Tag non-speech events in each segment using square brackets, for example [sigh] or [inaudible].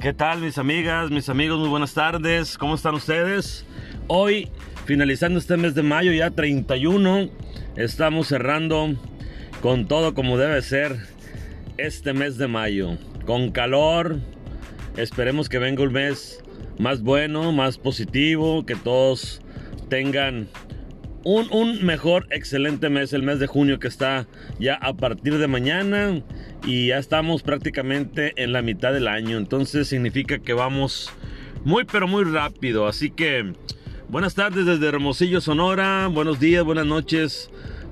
¿Qué tal mis amigas, mis amigos? Muy buenas tardes. ¿Cómo están ustedes? Hoy, finalizando este mes de mayo, ya 31, estamos cerrando con todo como debe ser este mes de mayo. Con calor. Esperemos que venga un mes más bueno, más positivo, que todos tengan un, un, mejor, excelente mes, el mes de junio que está ya a partir de mañana y ya estamos prácticamente en la mitad del año. Entonces significa que vamos muy pero muy rápido. Así que buenas tardes desde Hermosillo, Sonora. Buenos días, buenas noches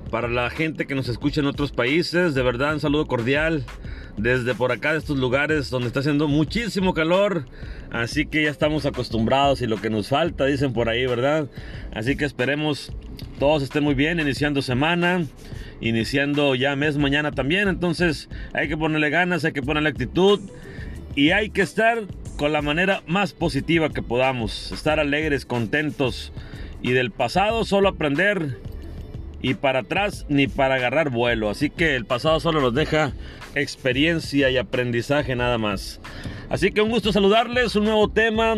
para la gente que nos escucha en otros países. De verdad, un saludo cordial desde por acá de estos lugares donde está haciendo muchísimo calor. Así que ya estamos acostumbrados y lo que nos falta, dicen por ahí, ¿verdad? Así que esperemos todos estén muy bien, iniciando semana, iniciando ya mes mañana también. Entonces hay que ponerle ganas, hay que ponerle actitud y hay que estar con la manera más positiva que podamos. Estar alegres, contentos y del pasado solo aprender y para atrás ni para agarrar vuelo. Así que el pasado solo nos deja experiencia y aprendizaje nada más. Así que un gusto saludarles, un nuevo tema,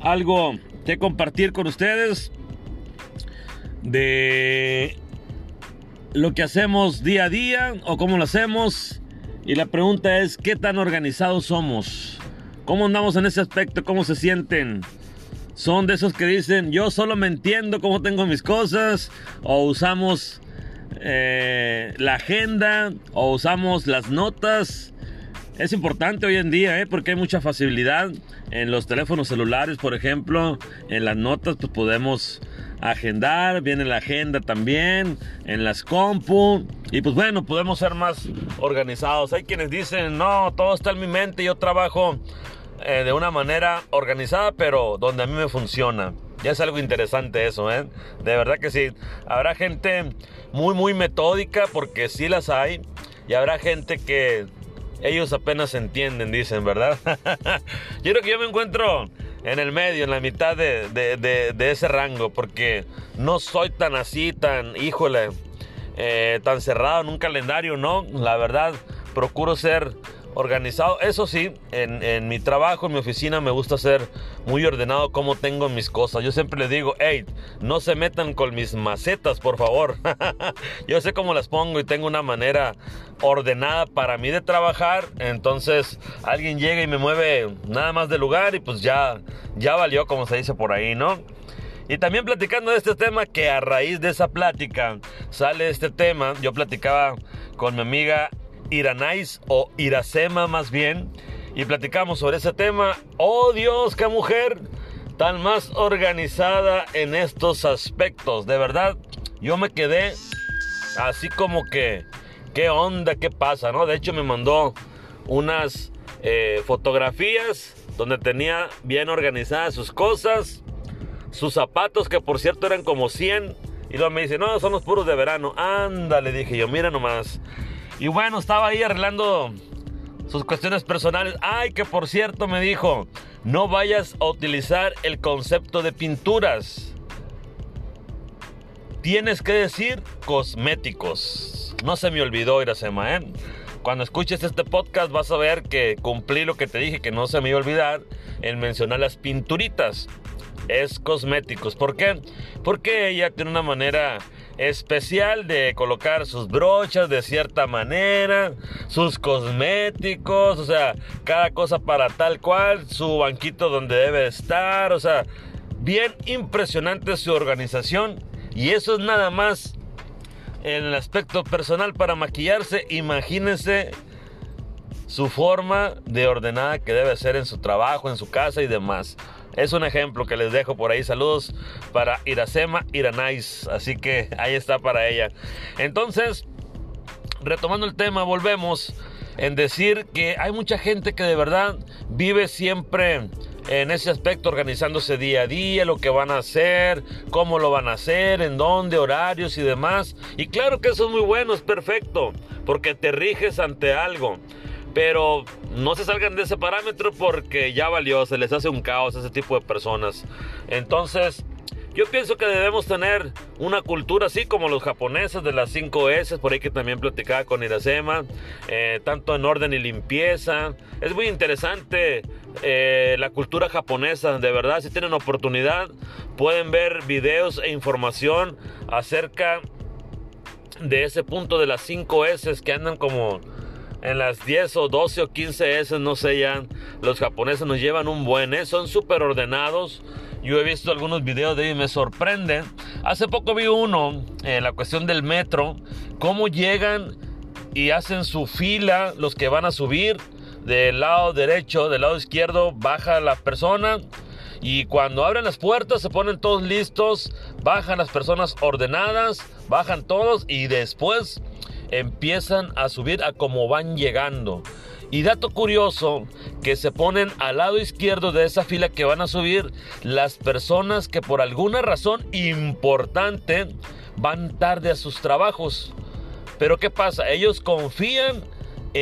algo que compartir con ustedes de lo que hacemos día a día o cómo lo hacemos. Y la pregunta es, ¿qué tan organizados somos? ¿Cómo andamos en ese aspecto? ¿Cómo se sienten? Son de esos que dicen, yo solo me entiendo cómo tengo mis cosas. O usamos eh, la agenda. O usamos las notas. Es importante hoy en día, ¿eh? porque hay mucha facilidad en los teléfonos celulares, por ejemplo, en las notas, pues podemos agendar, viene la agenda también, en las compu, y pues bueno, podemos ser más organizados. Hay quienes dicen, no, todo está en mi mente, yo trabajo eh, de una manera organizada, pero donde a mí me funciona. Ya es algo interesante eso, ¿eh? De verdad que sí. Habrá gente muy, muy metódica, porque sí las hay, y habrá gente que ellos apenas entienden, dicen, ¿verdad? [laughs] yo creo que yo me encuentro en el medio, en la mitad de, de, ese rango, porque no soy tan así, tan, híjole, eh, tan cerrado en un calendario, no, la verdad, procuro ser organizado. Eso sí, en, mi trabajo, en mi oficina, me gusta ser muy ordenado como tengo mis cosas. Yo siempre les digo, hey, no se metan con mis macetas, por favor. [laughs] Yo sé cómo las pongo y tengo una manera ordenada para mí de trabajar. Entonces, alguien llega y me mueve nada más de lugar y pues ya, ya valió, como se dice por ahí, ¿no? Y también platicando de este tema, que a raíz de esa plática sale este tema, yo platicaba con mi amiga Iranais o Iracema más bien y platicamos sobre ese tema. Oh Dios, qué mujer tan más organizada en estos aspectos. De verdad, yo me quedé así como que, ¿qué onda? ¿Qué pasa? ¿No? De hecho me mandó unas eh, fotografías donde tenía bien organizadas sus cosas, sus zapatos que por cierto eran como 100. Y luego me dice, no, son los puros de verano. Ándale, dije yo, mira nomás. Y bueno, estaba ahí arreglando sus cuestiones personales. Ay, que por cierto me dijo, no vayas a utilizar el concepto de pinturas. Tienes que decir cosméticos. No se me olvidó, Iracema, ¿eh? Cuando escuches este podcast vas a ver que cumplí lo que te dije, que no se me iba a olvidar en mencionar las pinturitas. Es cosméticos. ¿Por qué? Porque ella tiene una manera especial de colocar sus brochas de cierta manera, sus cosméticos, o sea, cada cosa para tal cual, su banquito donde debe estar, o sea, bien impresionante su organización y eso es nada más en el aspecto personal para maquillarse, imagínense su forma de ordenada que debe ser en su trabajo, en su casa y demás. Es un ejemplo que les dejo por ahí. Saludos para Iracema Iranais. Así que ahí está para ella. Entonces, retomando el tema, volvemos en decir que hay mucha gente que de verdad vive siempre en ese aspecto, organizándose día a día, lo que van a hacer, cómo lo van a hacer, en dónde, horarios y demás. Y claro que eso es muy bueno, es perfecto, porque te riges ante algo. Pero no se salgan de ese parámetro porque ya valió, se les hace un caos a ese tipo de personas. Entonces, yo pienso que debemos tener una cultura así como los japoneses de las 5 S, por ahí que también platicaba con Iracema, eh, tanto en orden y limpieza. Es muy interesante eh, la cultura japonesa. De verdad, si tienen oportunidad, pueden ver videos e información acerca de ese punto de las 5 S que andan como en las 10 o 12 o 15 S, no sé ya. Los japoneses nos llevan un buen, ¿eh? son súper ordenados. Yo he visto algunos videos de ellos y me sorprende. Hace poco vi uno, en la cuestión del metro, cómo llegan y hacen su fila los que van a subir del lado derecho, del lado izquierdo, baja la persona. Y cuando abren las puertas se ponen todos listos, bajan las personas ordenadas, bajan todos y después empiezan a subir a como van llegando. Y dato curioso, que se ponen al lado izquierdo de esa fila que van a subir las personas que por alguna razón importante van tarde a sus trabajos. Pero ¿qué pasa? Ellos confían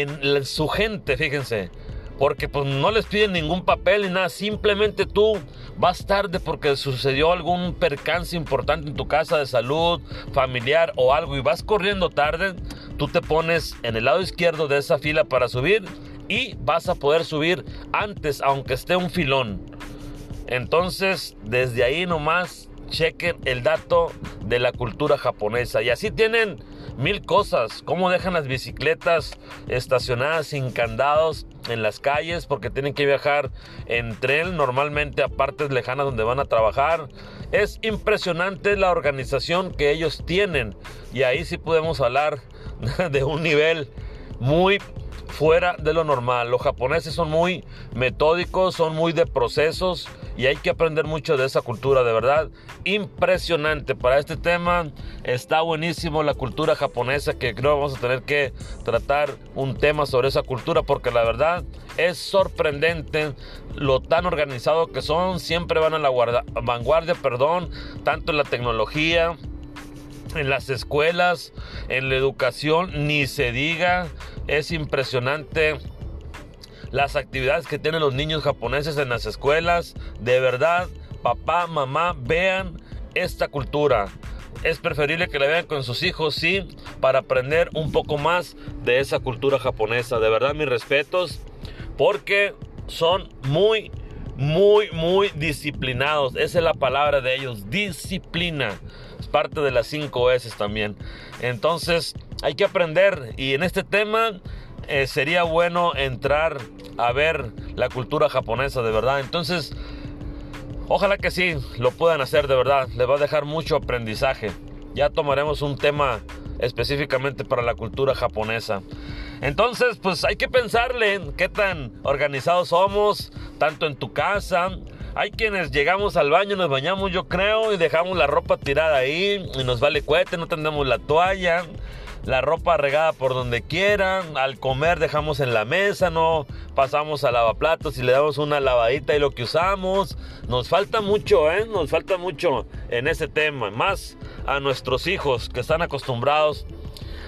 en su gente, fíjense. Porque pues no les piden ningún papel ni nada, simplemente tú vas tarde porque sucedió algún percance importante en tu casa de salud, familiar o algo y vas corriendo tarde, tú te pones en el lado izquierdo de esa fila para subir y vas a poder subir antes aunque esté un filón. Entonces, desde ahí nomás chequen el dato de la cultura japonesa y así tienen mil cosas. Cómo dejan las bicicletas estacionadas sin candados en las calles porque tienen que viajar en tren normalmente a partes lejanas donde van a trabajar. Es impresionante la organización que ellos tienen y ahí sí podemos hablar [laughs] de un nivel muy fuera de lo normal. Los japoneses son muy metódicos, son muy de procesos y hay que aprender mucho de esa cultura, de verdad. Impresionante. Para este tema está buenísimo la cultura japonesa que creo vamos a tener que tratar un tema sobre esa cultura porque la verdad es sorprendente lo tan organizado que son. Siempre van a la vanguardia, perdón, tanto en la tecnología en las escuelas, en la educación, ni se diga. Es impresionante las actividades que tienen los niños japoneses en las escuelas. De verdad, papá, mamá, vean esta cultura. Es preferible que la vean con sus hijos, sí, para aprender un poco más de esa cultura japonesa. De verdad, mis respetos, porque son muy, muy, muy disciplinados. Esa es la palabra de ellos, disciplina. Es parte de las 5 S también. Entonces, hay que aprender. Y en este tema eh, sería bueno entrar a ver la cultura japonesa de verdad. Entonces, ojalá que sí lo puedan hacer de verdad. Les va a dejar mucho aprendizaje. Ya tomaremos un tema específicamente para la cultura japonesa. Entonces, pues hay que pensarle en qué tan organizados somos, tanto en tu casa. Hay quienes llegamos al baño, nos bañamos, yo creo, y dejamos la ropa tirada ahí, y nos vale cohete, no tendemos la toalla la ropa regada por donde quieran, al comer dejamos en la mesa, no pasamos a lavaplatos y le damos una lavadita y lo que usamos. Nos falta mucho, ¿eh? Nos falta mucho en ese tema, más a nuestros hijos que están acostumbrados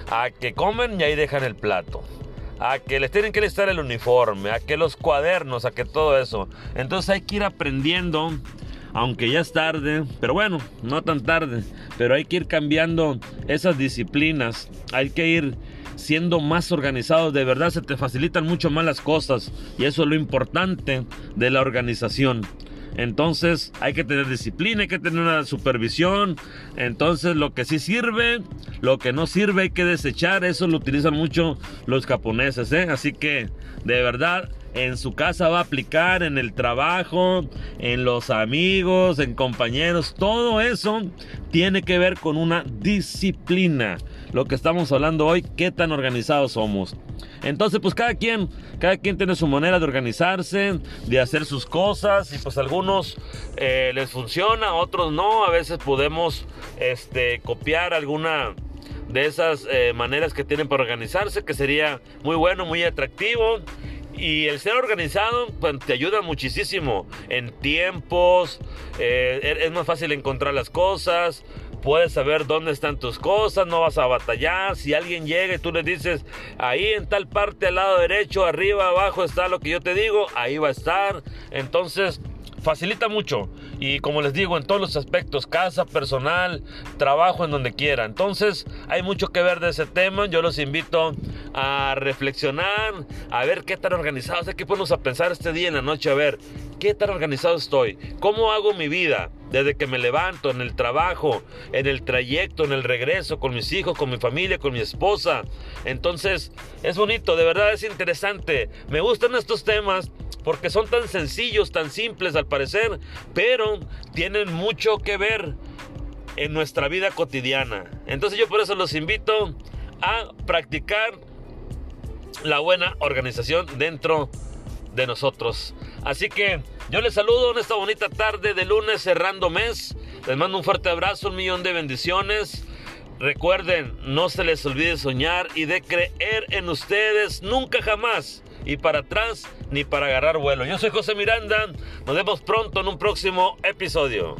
a que comen y ahí dejan el plato. A que les tienen que listar el uniforme, a que los cuadernos, a que todo eso. Entonces hay que ir aprendiendo aunque ya es tarde, pero bueno, no tan tarde, pero hay que ir cambiando esas disciplinas, hay que ir siendo más organizados, de verdad se te facilitan mucho más las cosas y eso es lo importante de la organización. Entonces hay que tener disciplina, hay que tener una supervisión. Entonces lo que sí sirve, lo que no sirve hay que desechar. Eso lo utilizan mucho los japoneses. ¿eh? Así que de verdad en su casa va a aplicar, en el trabajo, en los amigos, en compañeros. Todo eso tiene que ver con una disciplina. Lo que estamos hablando hoy, qué tan organizados somos. Entonces, pues cada quien, cada quien tiene su manera de organizarse, de hacer sus cosas y pues algunos eh, les funciona, otros no. A veces podemos este, copiar alguna de esas eh, maneras que tienen para organizarse, que sería muy bueno, muy atractivo. Y el ser organizado pues, te ayuda muchísimo en tiempos, eh, es más fácil encontrar las cosas, puedes saber dónde están tus cosas, no vas a batallar. Si alguien llega y tú le dices, ahí en tal parte al lado derecho, arriba, abajo está lo que yo te digo, ahí va a estar. Entonces, facilita mucho. Y como les digo, en todos los aspectos, casa, personal, trabajo, en donde quiera. Entonces, hay mucho que ver de ese tema. Yo los invito a reflexionar, a ver qué tan organizados, qué podemos a pensar este día en la noche, a ver qué tan organizado estoy, cómo hago mi vida desde que me levanto, en el trabajo, en el trayecto, en el regreso, con mis hijos, con mi familia, con mi esposa. Entonces, es bonito, de verdad es interesante. Me gustan estos temas porque son tan sencillos, tan simples al parecer, pero tienen mucho que ver en nuestra vida cotidiana. Entonces yo por eso los invito a practicar la buena organización dentro de nosotros. Así que yo les saludo en esta bonita tarde de lunes cerrando mes. Les mando un fuerte abrazo, un millón de bendiciones. Recuerden, no se les olvide soñar y de creer en ustedes nunca jamás. Y para atrás ni para agarrar vuelo. Yo soy José Miranda. Nos vemos pronto en un próximo episodio.